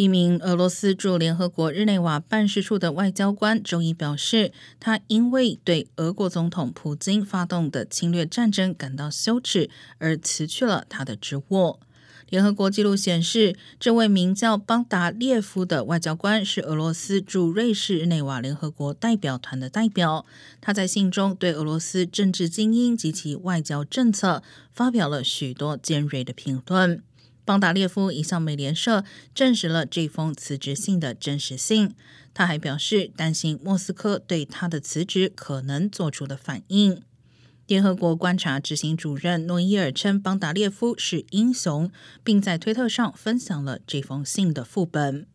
一名俄罗斯驻联合国日内瓦办事处的外交官周一表示，他因为对俄国总统普京发动的侵略战争感到羞耻，而辞去了他的职务。联合国记录显示，这位名叫邦达列夫的外交官是俄罗斯驻瑞士日内瓦联合国代表团的代表。他在信中对俄罗斯政治精英及其外交政策发表了许多尖锐的评论。邦达列夫已向美联社证实了这封辞职信的真实性。他还表示担心莫斯科对他的辞职可能做出的反应。联合国观察执行主任诺伊尔称邦达列夫是英雄，并在推特上分享了这封信的副本。